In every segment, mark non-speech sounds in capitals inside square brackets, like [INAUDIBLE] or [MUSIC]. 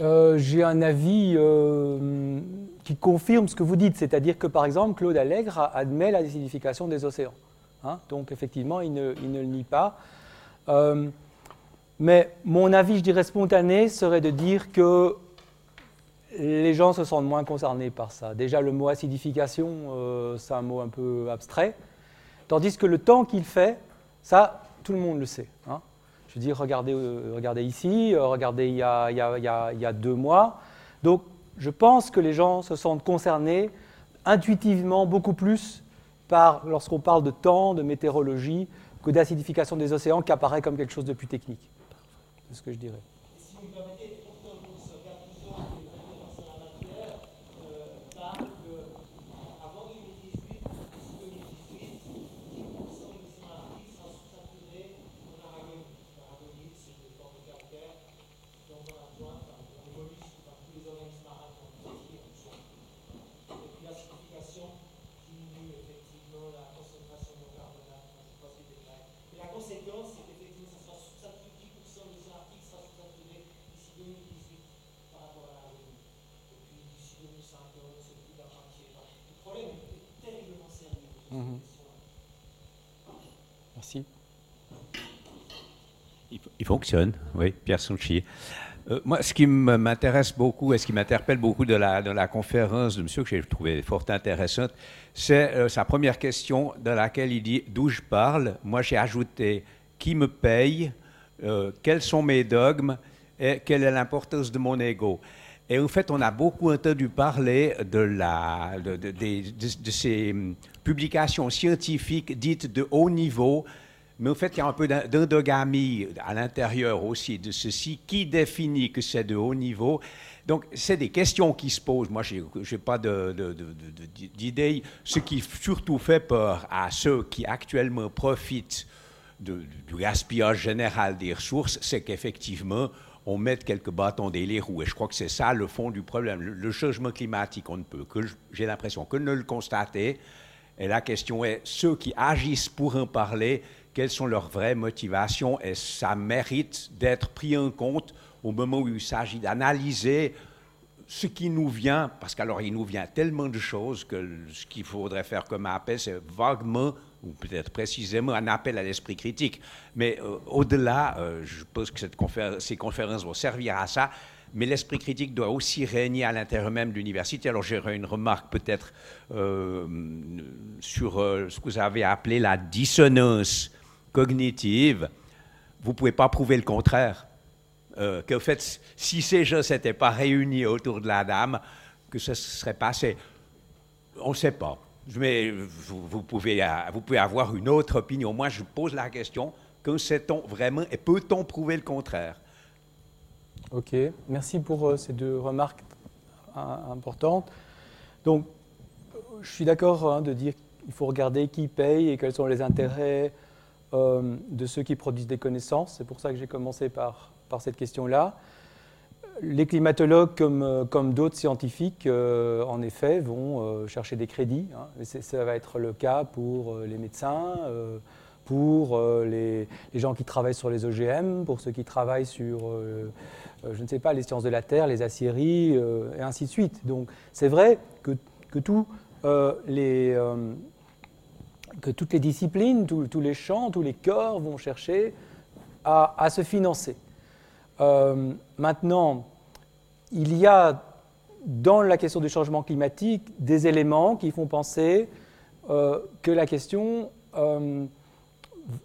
euh, J'ai un avis euh, qui confirme ce que vous dites, c'est-à-dire que par exemple Claude Allègre admet la décidification des océans. Hein. donc effectivement, il ne, le nie pas. Euh, mais mon avis, je dirais spontané, serait de dire que les gens se sentent moins concernés par ça. Déjà, le mot acidification, c'est un mot un peu abstrait. Tandis que le temps qu'il fait, ça, tout le monde le sait. Hein. Je dire, regardez, euh, regardez ici, euh, regardez il y, a, il, y a, il y, a, deux mois. Donc, je pense que les gens se sentent concernés intuitivement beaucoup plus par, lorsqu'on parle de temps, de météorologie, que d'acidification des océans qui apparaît comme quelque chose de plus technique. C'est ce que je dirais. Il fonctionne, oui, Pierre Sonchier. Euh, moi, ce qui m'intéresse beaucoup et ce qui m'interpelle beaucoup de la, conférence de monsieur que j'ai trouvé fort intéressante, c'est euh, sa première question dans laquelle il dit d'où je parle? Moi, j'ai ajouté qui me paye, euh, quels sont mes dogmes? Et quelle est l'importance de mon ego? Et en fait, on a beaucoup entendu parler de, la, de ces hum, publications scientifiques dites de haut niveau mais en fait, il y a un peu d'endogamie à l'intérieur aussi de ceci. Qui définit que c'est de haut niveau Donc, c'est des questions qui se posent. Moi, je n'ai pas d'idée. Ce qui surtout fait peur à ceux qui actuellement profitent du gaspillage général des ressources, c'est qu'effectivement, on met quelques bâtons dans les roues. Et je crois que c'est ça le fond du problème. Le, changement climatique, on ne peut j'ai l'impression, que ne le constater. Et la question est, ceux qui agissent pour en parler, quelles sont leurs vraies motivations et ça mérite d'être pris en compte au moment où il s'agit d'analyser ce qui nous vient, parce qu'alors il nous vient tellement de choses que ce qu'il faudrait faire comme appel, c'est vaguement, ou peut-être précisément, un appel à l'esprit critique. Mais euh, au-delà, euh, je pense que ces conférences vont servir à ça, mais l'esprit critique doit aussi régner à l'intérieur même de l'université. Alors j'aurais une remarque peut-être euh, sur ce que vous avez appelé la dissonance cognitive, vous ne pouvez pas prouver le contraire. Euh, que fait, si ces gens s'étaient pas réunis autour de la dame, que ce serait passé. On ne sait pas. Mais vous, pouvez, vous pouvez avoir une autre opinion. Moi, je pose la question, que sait-on vraiment et peut-on prouver le contraire? Ok, merci pour euh, ces deux remarques importantes. Donc, je suis d'accord hein, de dire qu'il faut regarder qui paye et quels sont les intérêts euh, de ceux qui produisent des connaissances. C'est pour ça que j'ai commencé par, par cette question-là. Les climatologues, comme, euh, comme d'autres scientifiques, euh, en effet, vont chercher des crédits. Hein. Ça va être le cas pour les médecins, pour les, gens qui travaillent sur les OGM, pour ceux qui travaillent sur, je ne sais pas, les sciences de la Terre, les aciéries, et ainsi de suite. Donc c'est vrai que, que tous les que toutes les disciplines, tous, les champs, tous les corps vont chercher à, se financer. Euh, maintenant, il y a dans la question du changement climatique des éléments qui font penser euh, que la question euh,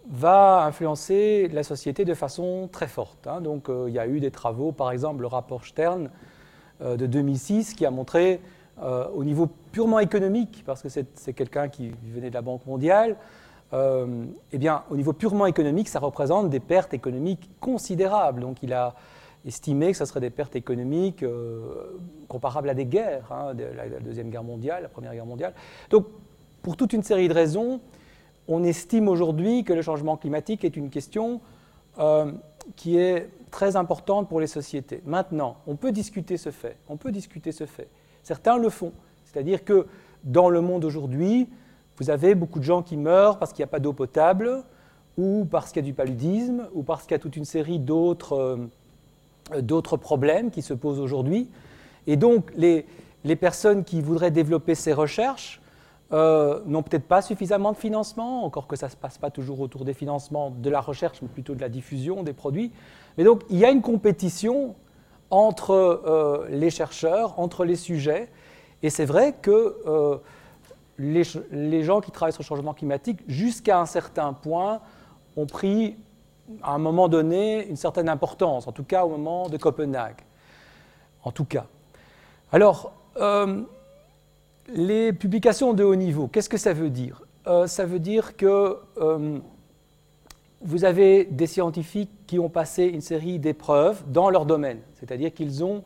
va influencer la société de façon très forte. Hein. Donc il y a eu des travaux, par exemple le rapport Stern de 2006 qui a montré euh, au niveau purement économique, parce que c'est quelqu'un qui venait de la Banque mondiale, euh, eh bien, au niveau purement économique, ça représente des pertes économiques considérables. Donc, il a estimé que ce serait des pertes économiques euh, comparables à des guerres, hein, la, Deuxième Guerre mondiale, la Première Guerre mondiale. Donc, pour toute une série de raisons, on estime aujourd'hui que le changement climatique est une question qui est très importante pour les sociétés. Maintenant, on peut discuter ce fait. On peut discuter ce fait. Certains le font. C'est-à-dire que dans le monde aujourd'hui, vous avez beaucoup de gens qui meurent parce qu'il n'y a pas d'eau potable, ou parce qu'il y a du paludisme, ou parce qu'il y a toute une série d'autres d'autres problèmes qui se posent aujourd'hui. Et donc, les, les, personnes qui voudraient développer ces recherches euh, n'ont peut-être pas suffisamment de financement, encore que ça ne se passe pas toujours autour des financements de la recherche, mais plutôt de la diffusion des produits. Mais donc, il y a une compétition entre euh, les chercheurs, entre les sujets, et c'est vrai que euh, les, gens qui travaillent sur le changement climatique, jusqu'à un certain point, ont pris à un moment donné une certaine importance, en tout cas au moment de Copenhague. En tout cas. Alors, euh, les publications de haut niveau, qu'est-ce que ça veut dire? Ça veut dire que vous avez des scientifiques qui ont passé une série d'épreuves dans leur domaine, c'est-à-dire qu'ils ont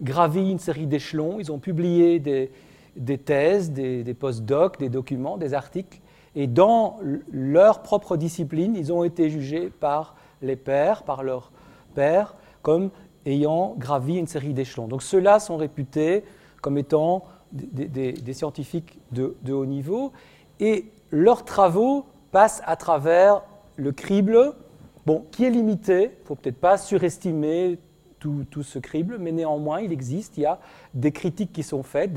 gravi une série d'échelons, ils ont publié des, thèses, des, des post-docs, des documents, des articles, et dans leur propre discipline, ils ont été jugés par les pairs, par leurs pairs, comme ayant gravi une série d'échelons. Donc ceux-là sont réputés comme étant des, scientifiques de, haut niveau, et leurs travaux passent à travers le crible, bon, qui est limité, il ne faut peut-être pas surestimer tout, ce crible, mais néanmoins, il existe, il y a des critiques qui sont faites,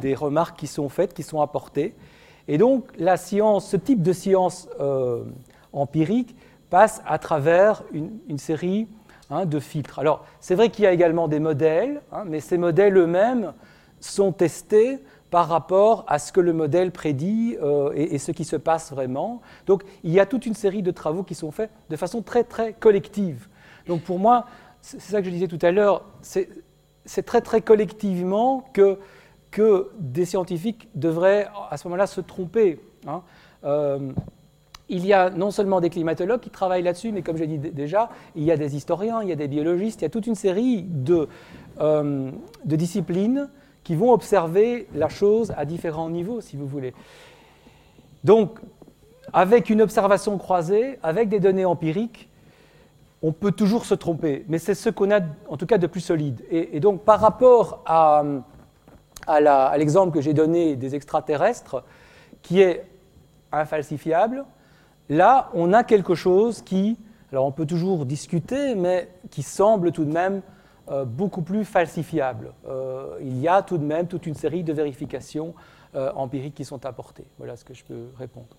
des remarques qui sont faites, qui sont apportées. Et donc, la science, ce type de science euh, empirique passe à travers une, série hein, de filtres. Alors, c'est vrai qu'il y a également des modèles, hein, mais ces modèles eux-mêmes sont testés par rapport à ce que le modèle prédit euh, et, ce qui se passe vraiment. Donc, il y a toute une série de travaux qui sont faits de façon très, très collective. Donc, pour moi, c'est ça que je disais tout à l'heure, c'est très, très collectivement que que des scientifiques devraient à ce moment-là se tromper. Hein. Euh, il y a non seulement des climatologues qui travaillent là-dessus, mais comme j'ai dit déjà, il y a des historiens, il y a des biologistes, il y a toute une série de, euh, de disciplines qui vont observer la chose à différents niveaux, si vous voulez. Donc, avec une observation croisée, avec des données empiriques, on peut toujours se tromper, mais c'est ce qu'on a en tout cas de plus solide. et donc, par rapport à à l'exemple que j'ai donné des extraterrestres, qui est infalsifiable, là, on a quelque chose qui, alors on peut toujours discuter, mais qui semble tout de même beaucoup plus falsifiable. Euh, il y a tout de même toute une série de vérifications euh, empiriques qui sont apportées. Voilà ce que je peux répondre.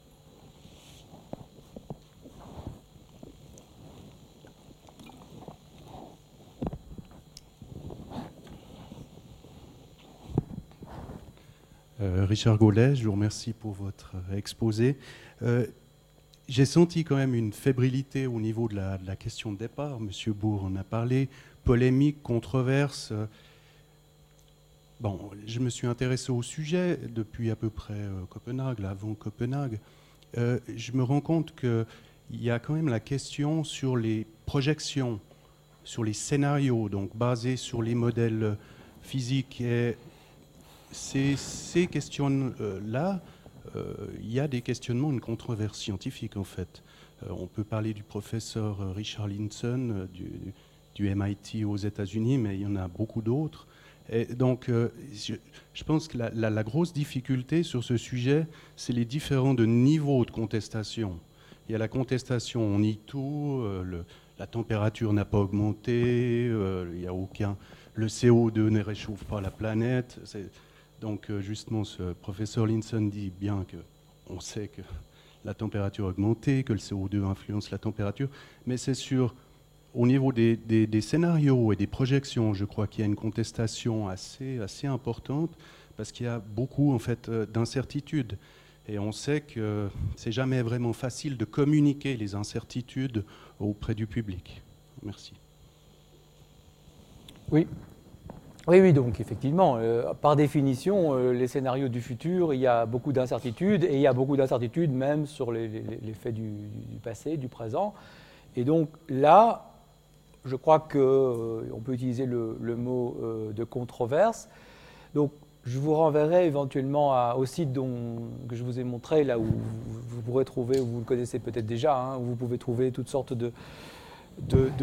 Euh, Richard Gaulet, je vous remercie pour votre exposé. Euh, j'ai senti quand même une fébrilité au niveau de la, question de départ. Monsieur Bourg en a parlé. Polémique, controverse. Bon, je me suis intéressé au sujet depuis à peu près euh, Copenhague, avant Copenhague. je me rends compte qu'il y a quand même la question sur les projections, sur les scénarios, donc basés sur les modèles physiques. Et ces, questions-là, euh, il y a des questionnements, une controverse scientifique en fait. Euh, on peut parler du professeur Richard Linson euh, du, MIT aux États-Unis, mais il y en a beaucoup d'autres. Et donc, je, pense que la, grosse difficulté sur ce sujet, c'est les différents de niveaux de contestation. Il y a la contestation, on nie tout, la température n'a pas augmenté, il y a aucun, le CO2 ne réchauffe pas la planète. Donc euh, justement, ce professeur Linson dit bien que on sait que la température a augmenté, que le CO2 influence la température, mais c'est sur au niveau des, scénarios et des projections, je crois qu'il y a une contestation assez, importante parce qu'il y a beaucoup en fait euh, d'incertitudes. Et on sait que c'est jamais vraiment facile de communiquer les incertitudes auprès du public. Merci. Oui, oui, oui, donc effectivement, euh, par définition, euh, les scénarios du futur, il y a beaucoup d'incertitudes, et il y a beaucoup d'incertitudes même sur les, faits du, passé, du présent. Et donc là, je crois qu'on euh, peut utiliser le, mot de controverse. Donc je vous renverrai éventuellement au site dont, que je vous ai montré, là où vous, pourrez trouver, vous le connaissez peut-être déjà, hein, où vous pouvez trouver toutes sortes de,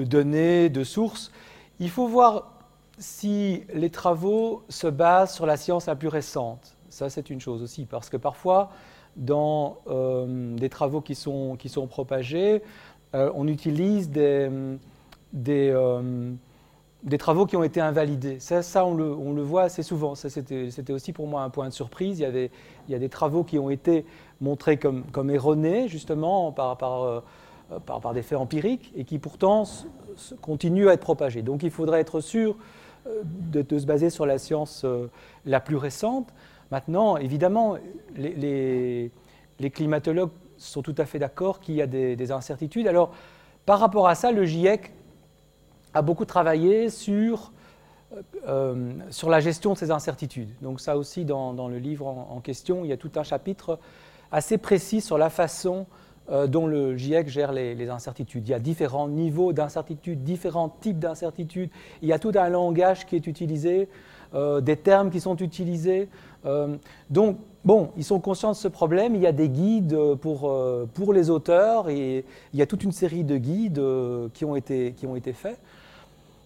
données, de sources. Il faut voir si les travaux se basent sur la science la plus récente. Ça, c'est une chose aussi, parce que parfois, dans euh, des travaux qui sont, propagés, euh, on utilise des, euh, des travaux qui ont été invalidés. Ça, ça on, le, voit assez souvent. C'était aussi pour moi un point de surprise. Il y, avait, il y a des travaux qui ont été montrés comme, erronés, justement, par, euh, par, par, des faits empiriques, et qui pourtant continuent à être propagés. Donc il faudrait être sûr euh, de, se baser sur la science la plus récente. Maintenant, évidemment, les, climatologues sont tout à fait d'accord qu'il y a des incertitudes. Alors, par rapport à ça, le GIEC a beaucoup travaillé sur, euh, sur la gestion de ces incertitudes. Donc ça aussi, dans, dans le livre en, question, il y a tout un chapitre assez précis sur la façon euh, dont le GIEC gère les, incertitudes. Il y a différents niveaux d'incertitude, différents types d'incertitudes. Il y a tout un langage qui est utilisé, euh, des termes qui sont utilisés. Euh, donc, bon, ils sont conscients de ce problème. Il y a des guides pour, euh, pour les auteurs et il y a toute une série de guides euh, qui ont été, qui ont été faits.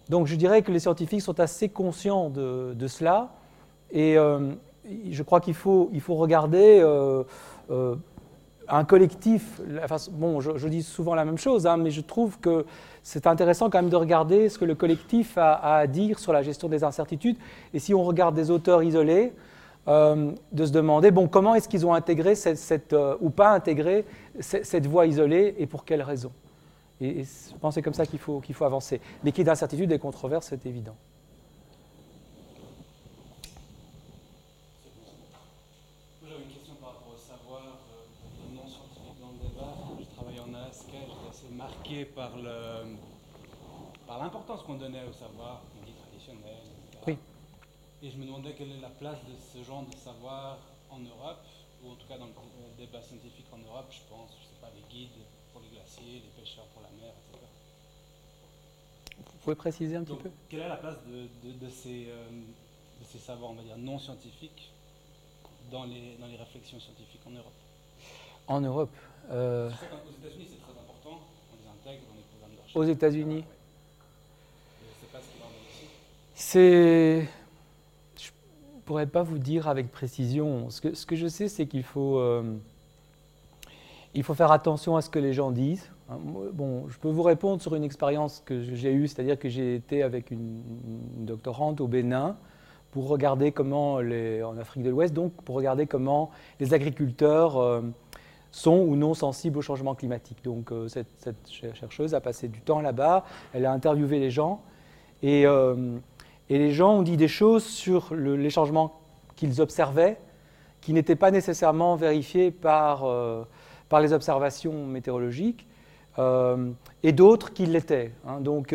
Donc je dirais que les scientifiques sont assez conscients de, cela et euh, je crois qu'il faut, regarder euh, euh, un collectif. Enfin, bon, je, dis souvent la même chose, hein, mais je trouve que c'est intéressant quand même de regarder ce que le collectif a, à dire sur la gestion des incertitudes. Et si on regarde des auteurs isolés, de se demander bon, comment est-ce qu'ils ont intégré ou pas intégré cette, cette voie isolée et pour quelles raisons? Et, et je pense que c'est comme ça qu'il faut, qu'il faut avancer. Mais qu'il y ait d'incertitudes et controverses, c'est évident. J'avais une question par rapport au savoir euh, non scientifique dans le débat. Je travaillais en ASK, j'étais assez marqué par le par l'importance qu'on donnait au savoir, qu'on dit traditionnel, etc. Oui. Et je me demandais quelle est la place de ce genre de savoir en Europe, ou en tout cas dans le débat scientifique en Europe, je pense, je sais pas, les guides pour les glaciers, les pêcheurs pour la mer, etc. Vous pouvez préciser un Donc, petit peu? Quelle est la place de, de, de ces, euh, de ces savoirs, on va dire, non scientifiques dans les, dans les réflexions scientifiques en Europe? En Europe euh... Je sais qu'aux États-Unis, c'est très important, on les intègre dans les programmes de recherche. Aux États-Unis Je ne sais pas ce qu'il en est ici. C'est. Je ne pourrais pas vous dire avec précision. Ce que, ce que je sais, c'est qu'il faut, euh, il faut faire attention à ce que les gens disent. Bon, je peux vous répondre sur une expérience que j'ai eue, c'est-à-dire que j'ai été avec une, doctorante au Bénin pour regarder comment, les, en Afrique de l'Ouest, donc pour regarder comment les agriculteurs euh, sont ou non sensibles au changement climatique. Donc euh, cette, chercheuse a passé du temps là-bas, elle a interviewé les gens et, euh, les gens ont dit des choses sur le, les changements qu'ils observaient qui n'étaient pas nécessairement vérifiés par, par les observations météorologiques euh, et d'autres qui l'étaient. Hein. Donc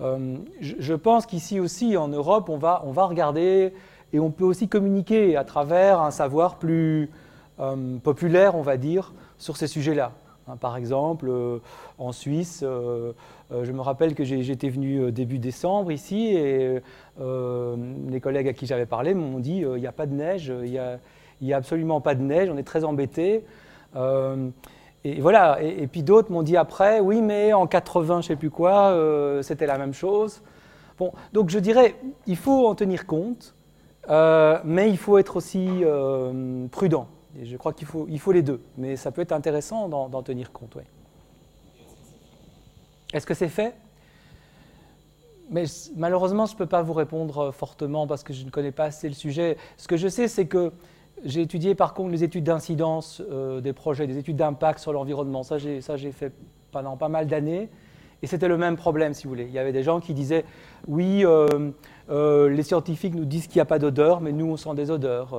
je, je, pense qu'ici aussi en Europe, on va, on va regarder et on peut aussi communiquer à travers un savoir plus euh, populaire, on va dire, sur ces sujets-là. Hein, par exemple, euh, en Suisse, euh, je me rappelle que j'étais venu début décembre ici et les collègues à qui j'avais parlé m'ont dit il n'y a pas de neige, il n'y a, a, absolument pas de neige, on est très embêtés. Et voilà, et, puis d'autres m'ont dit après oui, mais en 80, je ne sais plus quoi, c'était la même chose. Bon, donc je dirais, il faut en tenir compte, mais il faut être aussi prudent. Je crois qu'il faut, il faut les deux, mais ça peut être intéressant d'en tenir compte. Ouais. Est-ce que c'est fait? Mais malheureusement, je ne peux pas vous répondre fortement parce que je ne connais pas assez le sujet. Ce que je sais, c'est que j'ai étudié par contre les études d'incidence euh, des projets, des études d'impact sur l'environnement. Ça, j'ai fait pendant pas mal d'années. Et c'était le même problème, si vous voulez. Il y avait des gens qui disaient oui, euh, euh, les scientifiques nous disent qu'il n'y a pas d'odeur, mais nous, on sent des odeurs.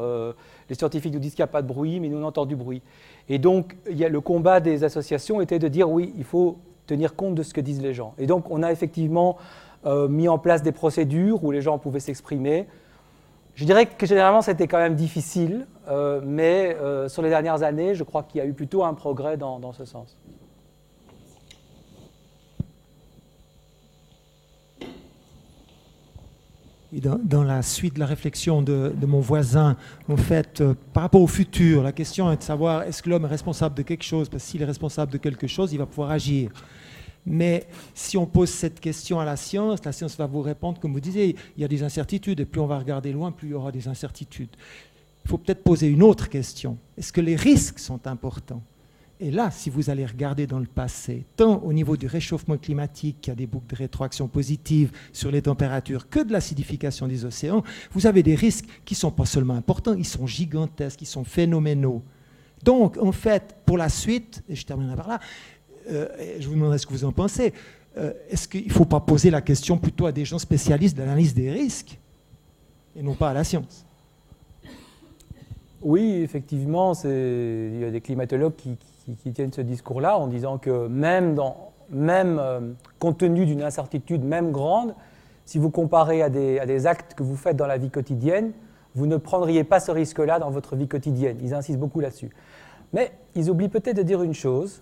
Les scientifiques nous disent qu'il n'y a pas de bruit, mais nous, on entend du bruit. Et donc, le combat des associations était de dire oui, il faut tenir compte de ce que disent les gens. Et donc, on a effectivement mis en place des procédures où les gens pouvaient s'exprimer. Je dirais que généralement, c'était quand même difficile, euh, mais euh, sur les dernières années, je crois qu'il y a eu plutôt un progrès dans, ce sens. Dans, dans, la suite de la réflexion de, de mon voisin, en fait, euh, par rapport au futur, la question est de savoir est-ce que l'homme est responsable de quelque chose? Parce que s'il est responsable de quelque chose, il va pouvoir agir. Mais si on pose cette question à la science, la science va vous répondre, comme vous disiez, il y a des incertitudes, et plus on va regarder loin, plus il y aura des incertitudes. Il faut peut-être poser une autre question. Est-ce que les risques sont importants? Et là, si vous allez regarder dans le passé, tant au niveau du réchauffement climatique, qui a des boucles de rétroaction positives sur les températures, que de l'acidification des océans, vous avez des risques qui ne sont pas seulement importants, ils sont gigantesques, ils sont phénoménaux. Donc, en fait, pour la suite, et je terminerai par là, je vous demanderai ce que vous en pensez, euh, est-ce qu'il ne faut pas poser la question plutôt à des gens spécialistes d'analyse des risques et non pas à la science? Oui, effectivement, il y a des climatologues qui, tiennent ce discours-là en disant que même, euh, compte tenu d'une incertitude même grande, si vous comparez à des, actes que vous faites dans la vie quotidienne, vous ne prendriez pas ce risque-là dans votre vie quotidienne. Ils insistent beaucoup là-dessus. Mais ils oublient peut-être de dire une chose,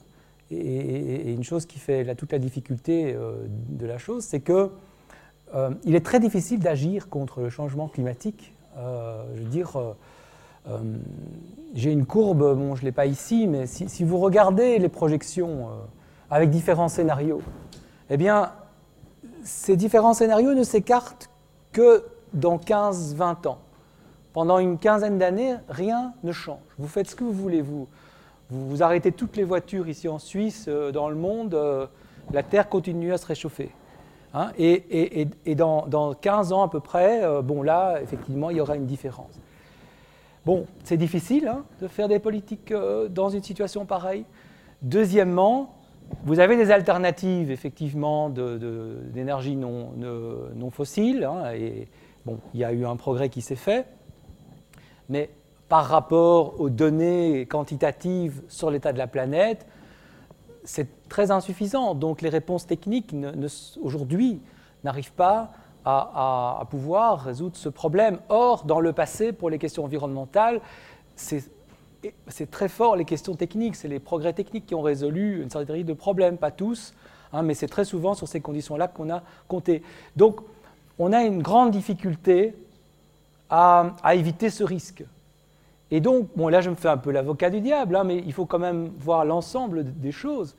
et, une chose qui fait toute la difficulté euh, de la chose, c'est que euh, il est très difficile d'agir contre le changement climatique. je veux dire, euh, j'ai une courbe, bon, je ne l'ai pas ici, mais si, vous regardez les projections euh, avec différents scénarios, eh bien, ces différents scénarios ne s'écartent que dans 15-20 ans. Pendant une quinzaine d'années, rien ne change. Vous faites ce que vous voulez. Vous, vous, arrêtez toutes les voitures ici en Suisse, euh, dans le monde, la Terre continue à se réchauffer. Hein. et, dans, dans, 15 ans à peu près, bon là, effectivement, il y aura une différence. Bon, c'est difficile hein, de faire des politiques euh, dans une situation pareille. Deuxièmement, vous avez des alternatives, effectivement, d'énergie non, non, fossile. Hein, bon, il y a eu un progrès qui s'est fait. Mais par rapport aux données quantitatives sur l'état de la planète, c'est très insuffisant. Donc les réponses techniques aujourd'hui n'arrivent pas à, pouvoir résoudre ce problème. Or, dans le passé, pour les questions environnementales, c'est très fort les questions techniques, c'est les progrès techniques qui ont résolu une série de problèmes, pas tous, hein, mais c'est très souvent sur ces conditions-là qu'on a compté. Donc, on a une grande difficulté à, éviter ce risque. Et donc, bon, là, je me fais un peu l'avocat du diable, hein, mais il faut quand même voir l'ensemble des choses.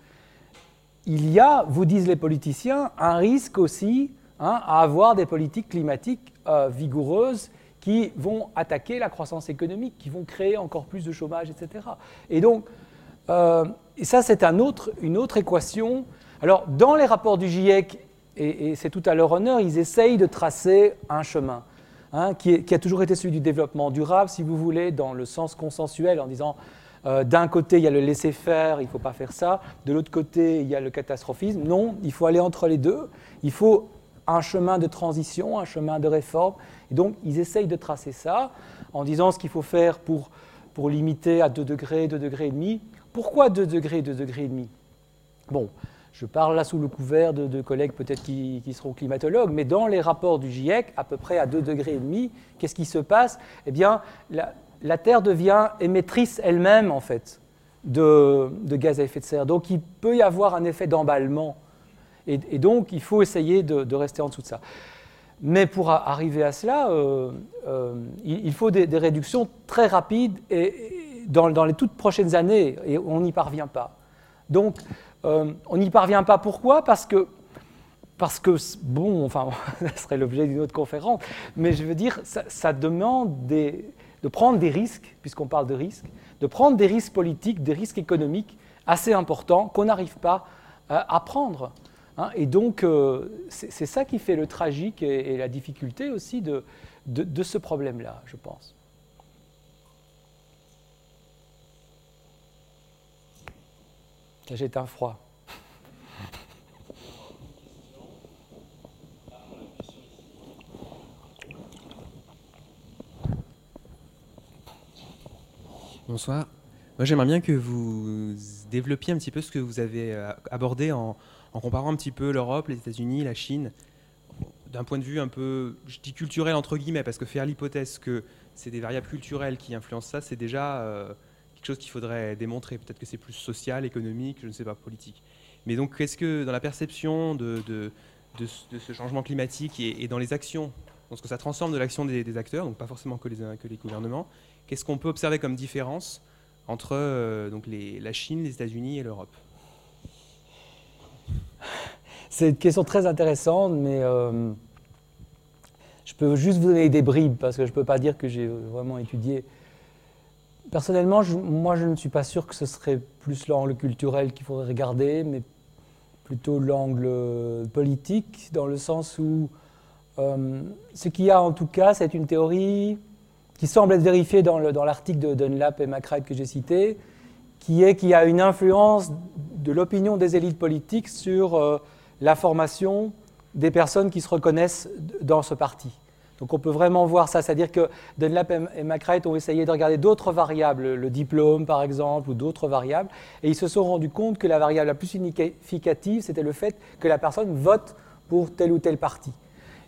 Il y a, vous disent les politiciens, un risque aussi Hein, à avoir des politiques climatiques euh, vigoureuses qui vont attaquer la croissance économique, qui vont créer encore plus de chômage, etc. Et donc, euh, ça, c'est une autre équation. Alors, dans les rapports du GIEC, et, c'est tout à leur honneur, ils essayent de tracer un chemin hein, qui, a toujours été celui du développement durable, si vous voulez, dans le sens consensuel, en disant euh, d'un côté, il y a le laisser-faire, il ne faut pas faire ça. De l'autre côté, il y a le catastrophisme. Non, il faut aller entre les deux. Il faut un chemin de transition, un chemin de réforme. Et donc, ils essayent de tracer ça en disant ce qu'il faut faire pour, pour limiter à 2 degrés, 2 degrés et demi. Pourquoi 2 degrés, 2 degrés et demi? Bon, je parle là sous le couvert de, collègues peut-être qui, seront climatologues, mais dans les rapports du GIEC, à peu près à 2 degrés qu'est-ce qui se passe? Eh bien, la, Terre devient émettrice elle-même, en fait, de, de, gaz à effet de serre. Donc, il peut y avoir un effet d'emballement et, donc, il faut essayer de, rester en dessous de ça. Mais pour arriver à cela, euh, euh, il, faut des, réductions très rapides et, dans, les toutes prochaines années, et on n'y parvient pas. Donc, euh, on n'y parvient pas pourquoi? Parce que, parce que, bon, enfin, [LAUGHS] ça serait l'objet d'une autre conférence, mais je veux dire, ça, demande de prendre des risques, puisqu'on parle de risques, de prendre des risques politiques, des risques économiques assez importants qu'on n'arrive pas à prendre. Hein, et donc, euh, c'est ça qui fait le tragique et, la difficulté aussi de, de, ce problème-là, je pense. J'ai un froid. Bonsoir. Moi, j'aimerais bien que vous développiez un petit peu ce que vous avez euh, abordé en, comparant un petit peu l'Europe, les États-Unis, la Chine, d'un point de vue un peu, je dis culturel entre guillemets, parce que faire l'hypothèse que c'est des variables culturelles qui influencent ça, c'est déjà euh, chose qu'il faudrait démontrer. Peut-être que c'est plus social, économique, je ne sais pas, politique. Mais donc, est-ce que dans la perception de, ce changement climatique et, dans les actions, dans ce que ça transforme de l'action des, acteurs, donc pas forcément que les, gouvernements, qu'est-ce qu'on peut observer comme différence entre euh, donc la Chine, les États-Unis et l'Europe? C'est une question très intéressante, mais euh, je peux juste vous donner des bribes parce que je ne peux pas dire que j'ai vraiment étudié. Personnellement, moi, je ne suis pas sûr que ce serait plus l'angle culturel qu'il faudrait regarder, mais plutôt l'angle politique, dans le sens où euh, ce qu'il y a en tout cas, c'est une théorie qui semble être vérifiée dans l'article de Dunlap et McCrae que j'ai cité, qui est qu'il y a une influence de l'opinion des élites politiques sur euh, la formation des personnes qui se reconnaissent dans ce parti. Donc on peut vraiment voir ça, c'est-à-dire que Dunlap et McCrae ont essayé de regarder d'autres variables, le diplôme par exemple, ou d'autres variables, et ils se sont rendus compte que la variable la plus significative, c'était le fait que la personne vote pour tel ou tel parti.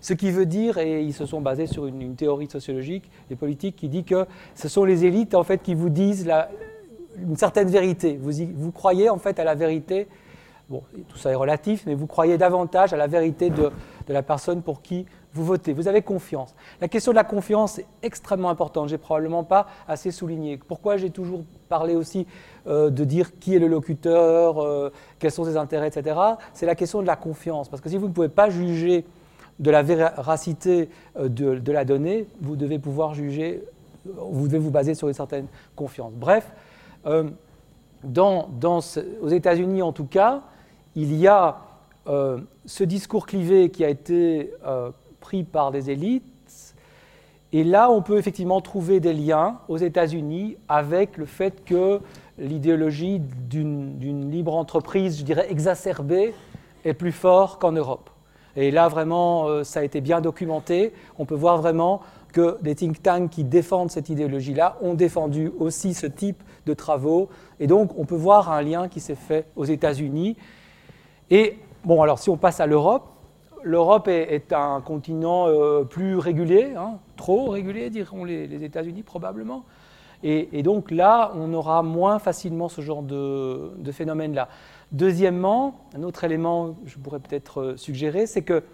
Ce qui veut dire, et ils se sont basés sur une, théorie sociologique et politique qui dit que ce sont les élites en fait qui vous disent une certaine vérité. Vous, vous croyez en fait à la vérité. Bon, tout ça est relatif, mais vous croyez davantage à la vérité de la personne pour qui vous votez. Vous avez confiance. La question de la confiance est extrêmement importante. J'ai probablement pas assez souligné. Pourquoi j'ai toujours parlé aussi euh, de dire qui est le locuteur, euh, quels sont ses intérêts, etc. C'est la question de la confiance. Parce que si vous ne pouvez pas juger de la véracité euh, de, la donnée, vous devez pouvoir juger, vous devez vous baser sur une certaine confiance. Bref, dans, aux États-Unis en tout cas, il y a ce discours clivé qui a été pris par des élites, et là on peut effectivement trouver des liens aux États-Unis avec le fait que l'idéologie d'une libre entreprise, je dirais exacerbée, est plus forte qu'en Europe. Et là, vraiment, euh, ça a été bien documenté. On peut voir vraiment que des think tanks qui défendent cette idéologie-là ont défendu aussi ce type de travaux. Et donc, on peut voir un lien qui s'est fait aux États-Unis. Et, bon, alors, si on passe à l'Europe, l'Europe est, un continent euh, plus régulier, hein, trop régulier, diront les, États-Unis probablement. Et, donc là, on aura moins facilement ce genre de, phénomène-là. Deuxièmement, un autre élément que je pourrais peut-être euh, suggérer, c'est que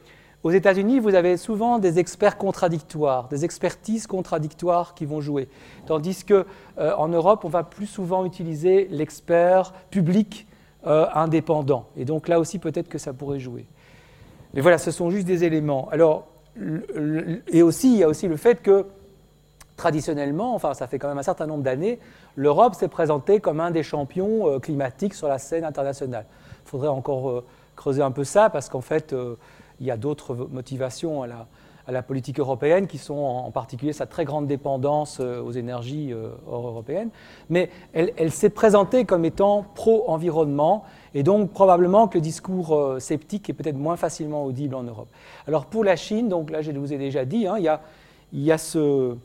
aux États-Unis, vous avez souvent des experts contradictoires, des expertises contradictoires qui vont jouer, tandis que euh, en Europe, on va plus souvent utiliser l'expert public indépendant. Et donc là aussi, peut-être que ça pourrait jouer. Mais voilà, ce sont juste des éléments. Alors, et aussi, il y a aussi le fait que traditionnellement, enfin ça fait quand même un certain nombre d'années, l'Europe s'est présentée comme un des champions euh, climatiques sur la scène internationale. Il faudrait encore euh, creuser un peu ça parce qu'en fait, euh, il y a d'autres motivations à la, politique européenne qui sont en, particulier sa très grande dépendance aux énergies hors européennes. Mais elle, s'est présentée comme étant pro-environnement et donc probablement que le discours sceptique est peut-être moins facilement audible en Europe. Alors pour la Chine, donc là je vous ai déjà dit, hein, il, y a, il y a ce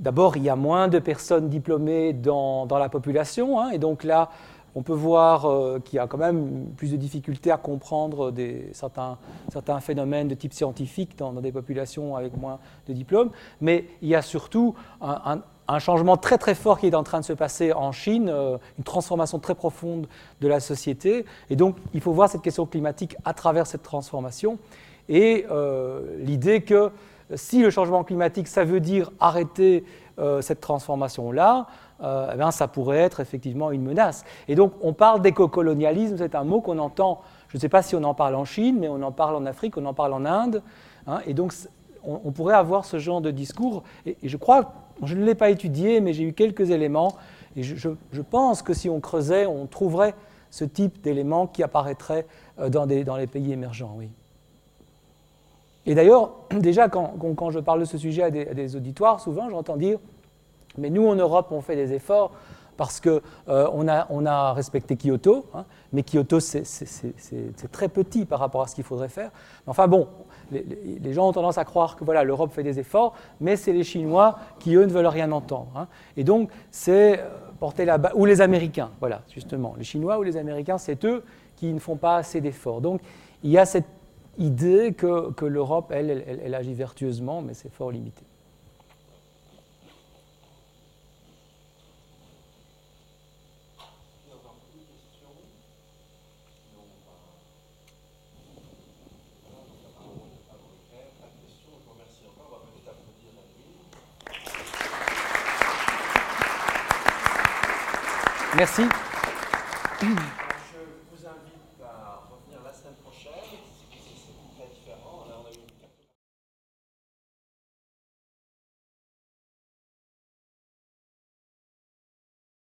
D'abord, il y a moins de personnes diplômées dans, la population, hein, et donc là, on peut voir euh, qu'il y a quand même plus de difficultés à comprendre certains, phénomènes de type scientifique dans, des populations avec moins de diplômes. Mais il y a surtout un, changement très très fort qui est en train de se passer en Chine, euh, une transformation très profonde de la société. Et donc, il faut voir cette question climatique à travers cette transformation. Et euh, l'idée que si le changement climatique, ça veut dire arrêter euh, cette transformation-là, euh, eh ça pourrait être effectivement une menace. Et donc, on parle d'éco-colonialisme, c'est un mot qu'on entend, je ne sais pas si on en parle en Chine, mais on en parle en Afrique, on en parle en Inde. Hein, et donc, on, pourrait avoir ce genre de discours. Et, je crois, je ne l'ai pas étudié, mais j'ai eu quelques éléments. Et je, pense que si on creusait, on trouverait ce type d'éléments qui apparaîtraient euh, dans, dans les pays émergents, oui. Et d'ailleurs, [CLEARS THROAT] déjà, quand, je parle de ce sujet à des, auditoires, souvent, j'entends dire Mais nous, en Europe, on fait des efforts parce qu'on euh, a, on a, respecté Kyoto, hein, mais Kyoto, c'est très petit par rapport à ce qu'il faudrait faire. Enfin bon, les, gens ont tendance à croire que voilà, l'Europe fait des efforts, mais c'est les Chinois qui, eux, ne veulent rien entendre. Hein. Et donc, c'est euh, porter la ou les Américains, voilà, justement. Les Chinois ou les Américains, c'est eux qui ne font pas assez d'efforts. Donc, il y a cette idée que, que l'Europe, elle, elle, agit vertueusement, mais c'est fort limité.